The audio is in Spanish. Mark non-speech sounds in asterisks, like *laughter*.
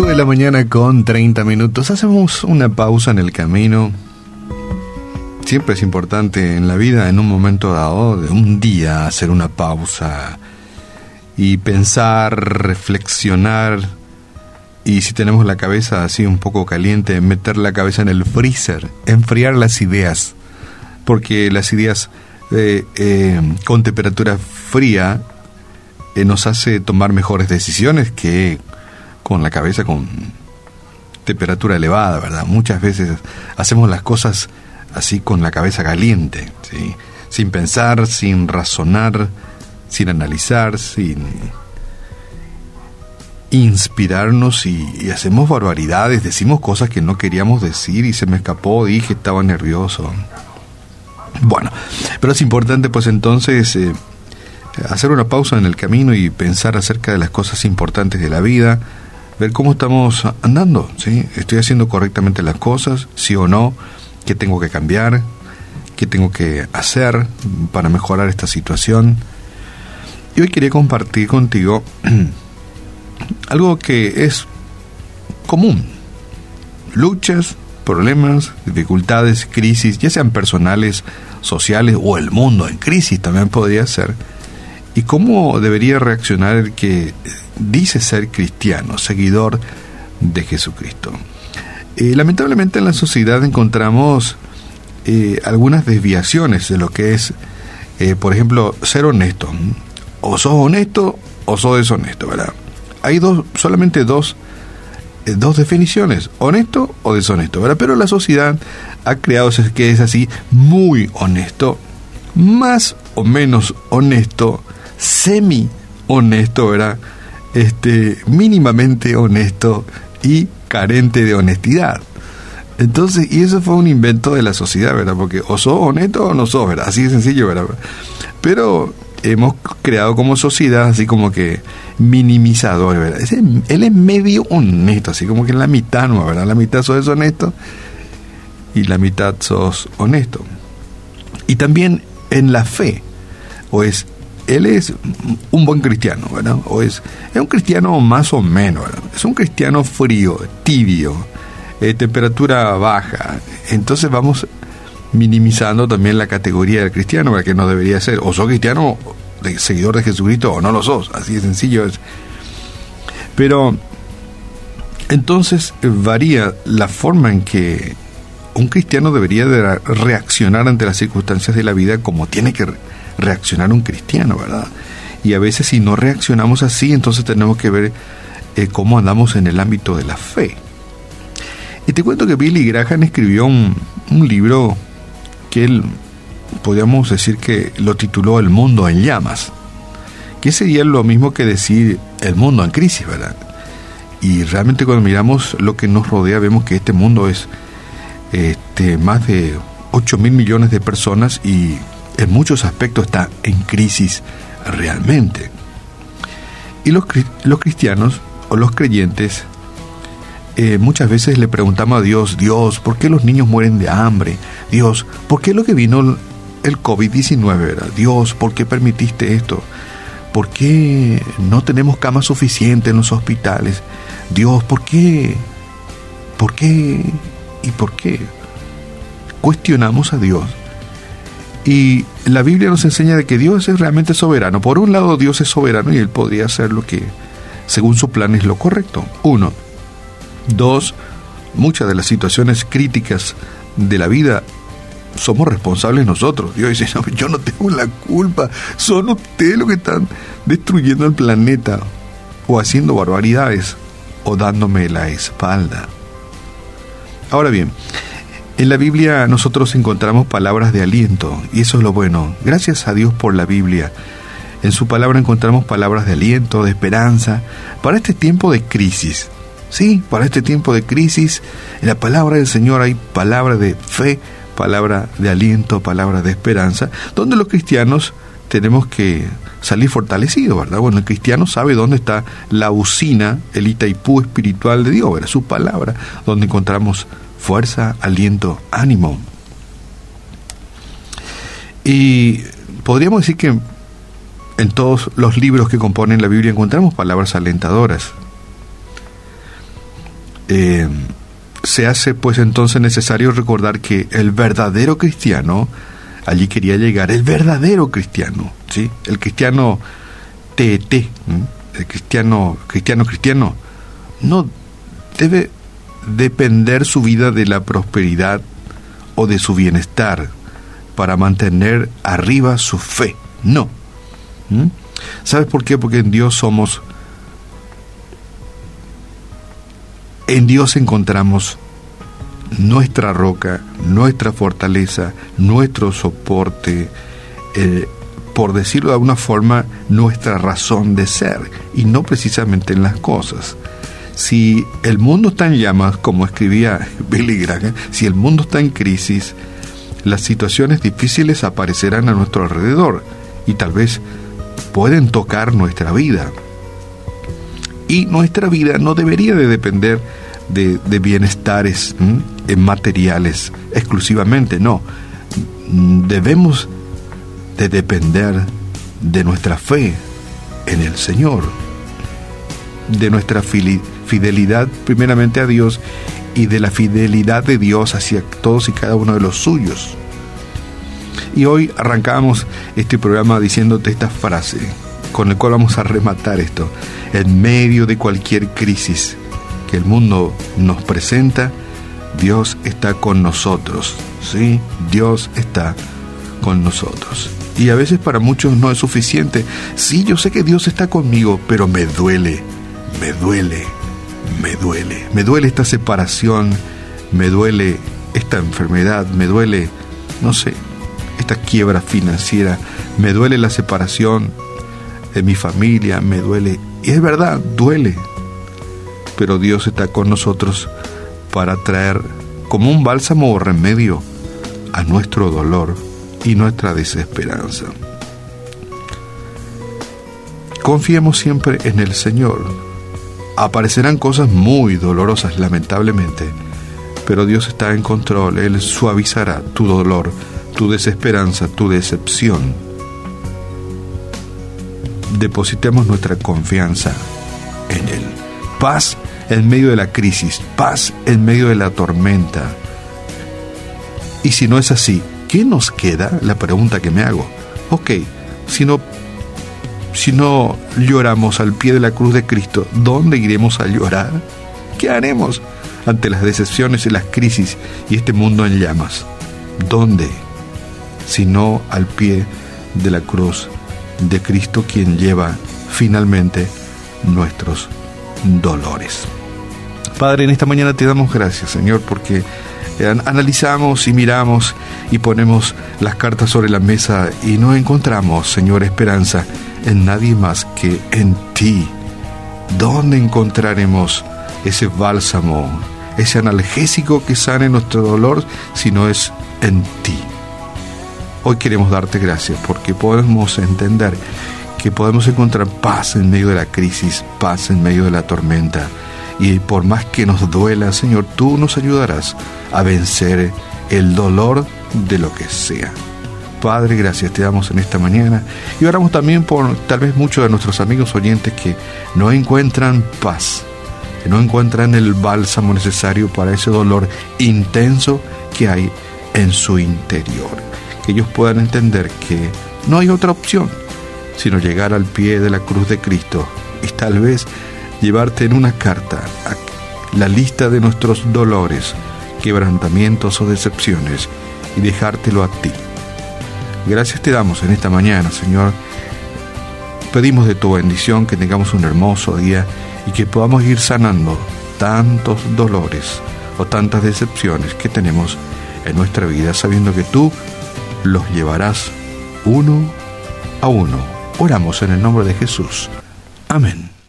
8 de la mañana con 30 minutos. Hacemos una pausa en el camino. Siempre es importante en la vida, en un momento dado, de un día, hacer una pausa y pensar, reflexionar. Y si tenemos la cabeza así un poco caliente, meter la cabeza en el freezer, enfriar las ideas. Porque las ideas eh, eh, con temperatura fría eh, nos hace tomar mejores decisiones que con la cabeza con temperatura elevada, ¿verdad? Muchas veces hacemos las cosas así con la cabeza caliente, ¿sí? sin pensar, sin razonar, sin analizar, sin inspirarnos y, hacemos barbaridades, decimos cosas que no queríamos decir y se me escapó, dije, estaba nervioso. Bueno, pero es importante pues entonces eh, hacer una pausa en el camino y pensar acerca de las cosas importantes de la vida, ver cómo estamos andando, ¿sí? ¿Estoy haciendo correctamente las cosas? ¿Sí o no? ¿Qué tengo que cambiar? ¿Qué tengo que hacer para mejorar esta situación? Y hoy quería compartir contigo *clears throat* algo que es común. Luchas, problemas, dificultades, crisis, ya sean personales, sociales o el mundo en crisis también podría ser. ¿Y cómo debería reaccionar el que dice ser cristiano, seguidor de Jesucristo. Eh, lamentablemente en la sociedad encontramos eh, algunas desviaciones de lo que es, eh, por ejemplo, ser honesto. O sos honesto o sos deshonesto, ¿verdad? Hay dos, solamente dos, dos definiciones, honesto o deshonesto, ¿verdad? Pero la sociedad ha creado que es así, muy honesto, más o menos honesto, semi honesto, ¿verdad? este, mínimamente honesto y carente de honestidad. Entonces, y eso fue un invento de la sociedad, ¿verdad? Porque o sos honesto o no sos, ¿verdad? Así de sencillo, ¿verdad? Pero hemos creado como sociedad así como que minimizador, ¿verdad? él es medio honesto, así como que en la mitad, ¿no? ¿verdad? La mitad sos deshonesto y la mitad sos honesto. Y también en la fe, o es él es un buen cristiano, ¿verdad? O es, es un cristiano más o menos, ¿verdad? Es un cristiano frío, tibio, eh, temperatura baja. Entonces vamos minimizando también la categoría del cristiano, que no debería ser. O sos cristiano, seguidor de Jesucristo, o no lo sos. Así de sencillo es. Pero entonces varía la forma en que un cristiano debería de reaccionar ante las circunstancias de la vida como tiene que reaccionar un cristiano, ¿verdad? Y a veces si no reaccionamos así, entonces tenemos que ver eh, cómo andamos en el ámbito de la fe. Y te cuento que Billy Graham escribió un, libro que él, podríamos decir que lo tituló El mundo en llamas, que sería lo mismo que decir el mundo en crisis, ¿verdad? Y realmente cuando miramos lo que nos rodea vemos que este mundo es este, más de 8 mil millones de personas y en muchos aspectos está en crisis realmente. Y los, los cristianos o los creyentes eh, muchas veces le preguntamos a Dios, Dios, ¿por qué los niños mueren de hambre? Dios, ¿por qué lo que vino el COVID-19 era? Dios, ¿por qué permitiste esto? ¿Por qué no tenemos camas suficientes en los hospitales? Dios, ¿por qué? ¿Por qué? ¿Y por qué? Cuestionamos a Dios y la Biblia nos enseña de que Dios es realmente soberano. Por un lado, Dios es soberano y Él podría hacer lo que, según su plan, es lo correcto. Uno. Dos, muchas de las situaciones críticas de la vida somos responsables nosotros. Dios dice, no, yo no tengo la culpa, son ustedes los que están destruyendo el planeta o haciendo barbaridades o dándome la espalda. Ahora bien, en la Biblia nosotros encontramos palabras de aliento y eso es lo bueno. Gracias a Dios por la Biblia. En su palabra encontramos palabras de aliento, de esperanza, para este tiempo de crisis. Sí, para este tiempo de crisis, en la palabra del Señor hay palabra de fe, palabra de aliento, palabra de esperanza, donde los cristianos tenemos que salir fortalecidos, ¿verdad? Bueno, el cristiano sabe dónde está la usina, el Itaipú espiritual de Dios, ¿verdad? Su palabra, donde encontramos fuerza, aliento, ánimo. Y podríamos decir que en todos los libros que componen la Biblia encontramos palabras alentadoras. eh, se hace pues entonces necesario recordar que el verdadero cristiano, allí quería llegar, el verdadero cristiano, ¿sí? El cristiano TET, el cristiano, cristiano, cristiano, no debe depender su vida de la prosperidad o de su bienestar para mantener arriba su fe. No. ¿Sabes por qué? Porque en Dios somos... En Dios encontramos nuestra roca, nuestra fortaleza, nuestro soporte, eh, por decirlo de alguna forma, nuestra razón de ser, y no precisamente en las cosas. Si el mundo está en llamas, como escribía Billy Graham, si el mundo está en crisis, las situaciones difíciles aparecerán a nuestro alrededor y tal vez pueden tocar nuestra vida. Y nuestra vida no debería de depender de, bienestares en materiales exclusivamente, no. Debemos de depender de nuestra fe en el Señor, de nuestra fidelidad primeramente a Dios y de la fidelidad de Dios hacia todos y cada uno de los suyos. Y hoy arrancamos este programa diciéndote esta frase, con la cual vamos a rematar esto. En medio de cualquier crisis que el mundo nos presenta, Dios está con nosotros. Sí, Dios está con nosotros. Y a veces para muchos no es suficiente. Sí, yo sé que Dios está conmigo, pero me duele, me duele, me duele. Me duele esta separación, me duele esta enfermedad, me duele, no sé, esta quiebra financiera, me duele la separación de mi familia, me duele. Y es verdad, duele. Pero Dios está con nosotros para traer como un bálsamo o remedio a nuestro dolor y nuestra desesperanza. Confiemos siempre en el Señor. Aparecerán cosas muy dolorosas, lamentablemente, pero Dios está en control, Él suavizará tu dolor tu desesperanza, tu decepción. Depositemos nuestra confianza en Él. Paz en medio de la crisis, paz en medio de la tormenta. Y si no es así, ¿qué nos queda? La pregunta que me hago. Ok, si no, si no lloramos al pie de la cruz de Cristo, ¿dónde iremos a llorar? ¿Qué haremos ante las decepciones y las crisis y este mundo en llamas? ¿Dónde? sino al pie de la cruz de Cristo quien lleva finalmente nuestros dolores. Padre, en esta mañana te damos gracias, Señor, porque analizamos y miramos y ponemos las cartas sobre la mesa y no encontramos, Señor, esperanza en nadie más que en ti. ¿Dónde encontraremos ese bálsamo, ese analgésico que sane nuestro dolor si no es en ti? Hoy queremos darte gracias porque podemos entender que podemos encontrar paz en medio de la crisis, paz en medio de la tormenta. Y por más que nos duela, Señor, tú nos ayudarás a vencer el dolor de lo que sea. Padre, gracias te damos en esta mañana y oramos también por tal vez muchos de nuestros amigos oyentes que no encuentran paz, que no encuentran el bálsamo necesario para ese dolor intenso que hay en su interior que ellos puedan entender que no hay otra opción sino llegar al pie de la cruz de Cristo y tal vez llevarte en una carta la lista de nuestros dolores, quebrantamientos o decepciones y dejártelo a ti. Gracias te damos en esta mañana, Señor. Pedimos de tu bendición que tengamos un hermoso día y que podamos ir sanando tantos dolores o tantas decepciones que tenemos en nuestra vida, sabiendo que tú los llevarás uno a uno. Oramos en el nombre de Jesús. Amén.